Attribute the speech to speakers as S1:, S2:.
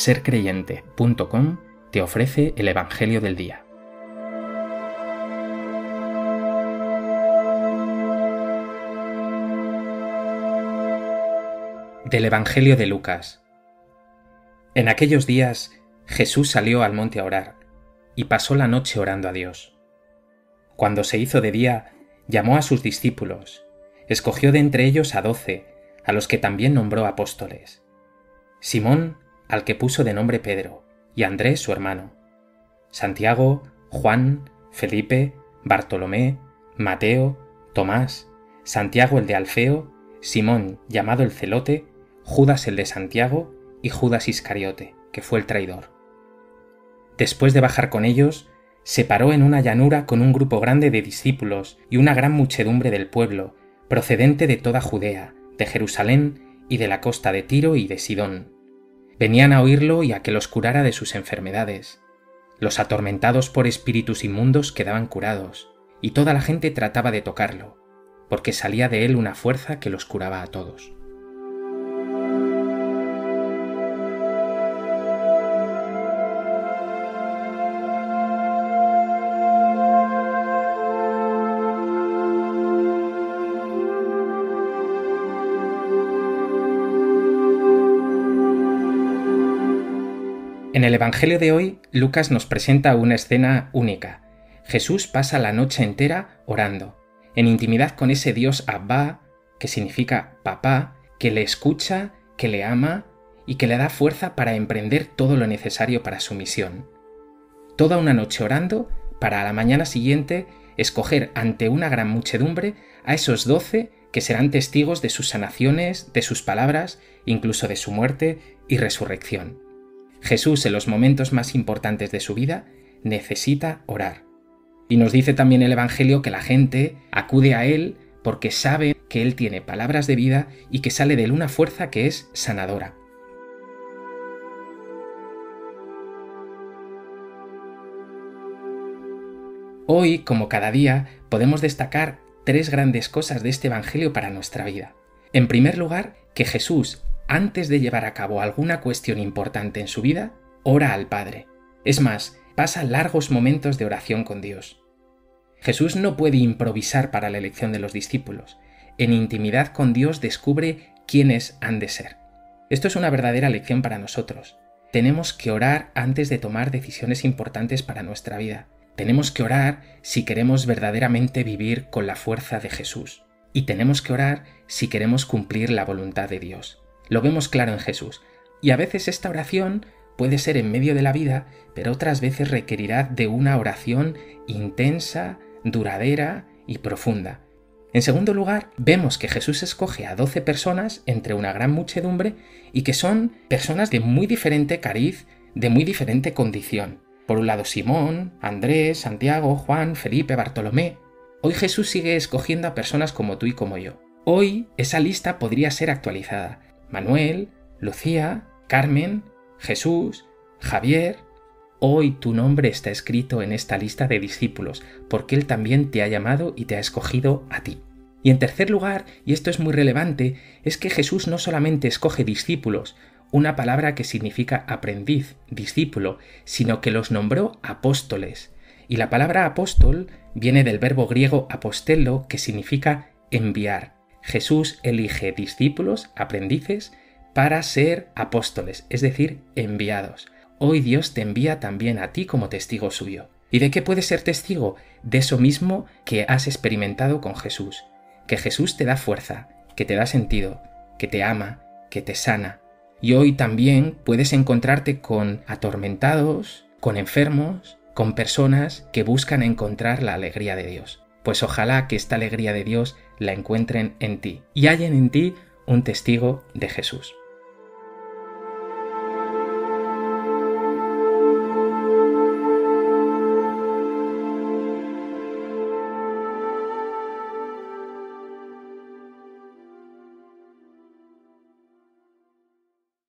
S1: sercreyente.com te ofrece el Evangelio del Día. Del Evangelio de Lucas. En aquellos días Jesús salió al monte a orar y pasó la noche orando a Dios. Cuando se hizo de día, llamó a sus discípulos, escogió de entre ellos a doce, a los que también nombró apóstoles. Simón, al que puso de nombre Pedro, y Andrés su hermano, Santiago, Juan, Felipe, Bartolomé, Mateo, Tomás, Santiago el de Alfeo, Simón llamado el celote, Judas el de Santiago y Judas Iscariote, que fue el traidor. Después de bajar con ellos, se paró en una llanura con un grupo grande de discípulos y una gran muchedumbre del pueblo, procedente de toda Judea, de Jerusalén y de la costa de Tiro y de Sidón. Venían a oírlo y a que los curara de sus enfermedades. Los atormentados por espíritus inmundos quedaban curados, y toda la gente trataba de tocarlo, porque salía de él una fuerza que los curaba a todos. En el Evangelio de hoy, Lucas nos presenta una escena única. Jesús pasa la noche entera orando, en intimidad con ese Dios Abba, que significa papá, que le escucha, que le ama y que le da fuerza para emprender todo lo necesario para su misión. Toda una noche orando para a la mañana siguiente escoger ante una gran muchedumbre a esos doce que serán testigos de sus sanaciones, de sus palabras, incluso de su muerte y resurrección. Jesús en los momentos más importantes de su vida necesita orar. Y nos dice también el Evangelio que la gente acude a Él porque sabe que Él tiene palabras de vida y que sale de Él una fuerza que es sanadora. Hoy, como cada día, podemos destacar tres grandes cosas de este Evangelio para nuestra vida. En primer lugar, que Jesús antes de llevar a cabo alguna cuestión importante en su vida, ora al Padre. Es más, pasa largos momentos de oración con Dios. Jesús no puede improvisar para la elección de los discípulos. En intimidad con Dios descubre quiénes han de ser. Esto es una verdadera lección para nosotros. Tenemos que orar antes de tomar decisiones importantes para nuestra vida. Tenemos que orar si queremos verdaderamente vivir con la fuerza de Jesús. Y tenemos que orar si queremos cumplir la voluntad de Dios. Lo vemos claro en Jesús. Y a veces esta oración puede ser en medio de la vida, pero otras veces requerirá de una oración intensa, duradera y profunda. En segundo lugar, vemos que Jesús escoge a doce personas entre una gran muchedumbre y que son personas de muy diferente cariz, de muy diferente condición. Por un lado Simón, Andrés, Santiago, Juan, Felipe, Bartolomé. Hoy Jesús sigue escogiendo a personas como tú y como yo. Hoy esa lista podría ser actualizada Manuel, Lucía, Carmen, Jesús, Javier. Hoy tu nombre está escrito en esta lista de discípulos, porque Él también te ha llamado y te ha escogido a ti. Y en tercer lugar, y esto es muy relevante, es que Jesús no solamente escoge discípulos, una palabra que significa aprendiz, discípulo, sino que los nombró apóstoles. Y la palabra apóstol viene del verbo griego apostello, que significa enviar. Jesús elige discípulos, aprendices, para ser apóstoles, es decir, enviados. Hoy Dios te envía también a ti como testigo suyo. ¿Y de qué puedes ser testigo? De eso mismo que has experimentado con Jesús. Que Jesús te da fuerza, que te da sentido, que te ama, que te sana. Y hoy también puedes encontrarte con atormentados, con enfermos, con personas que buscan encontrar la alegría de Dios. Pues ojalá que esta alegría de Dios la encuentren en ti y hallen en ti un testigo de Jesús.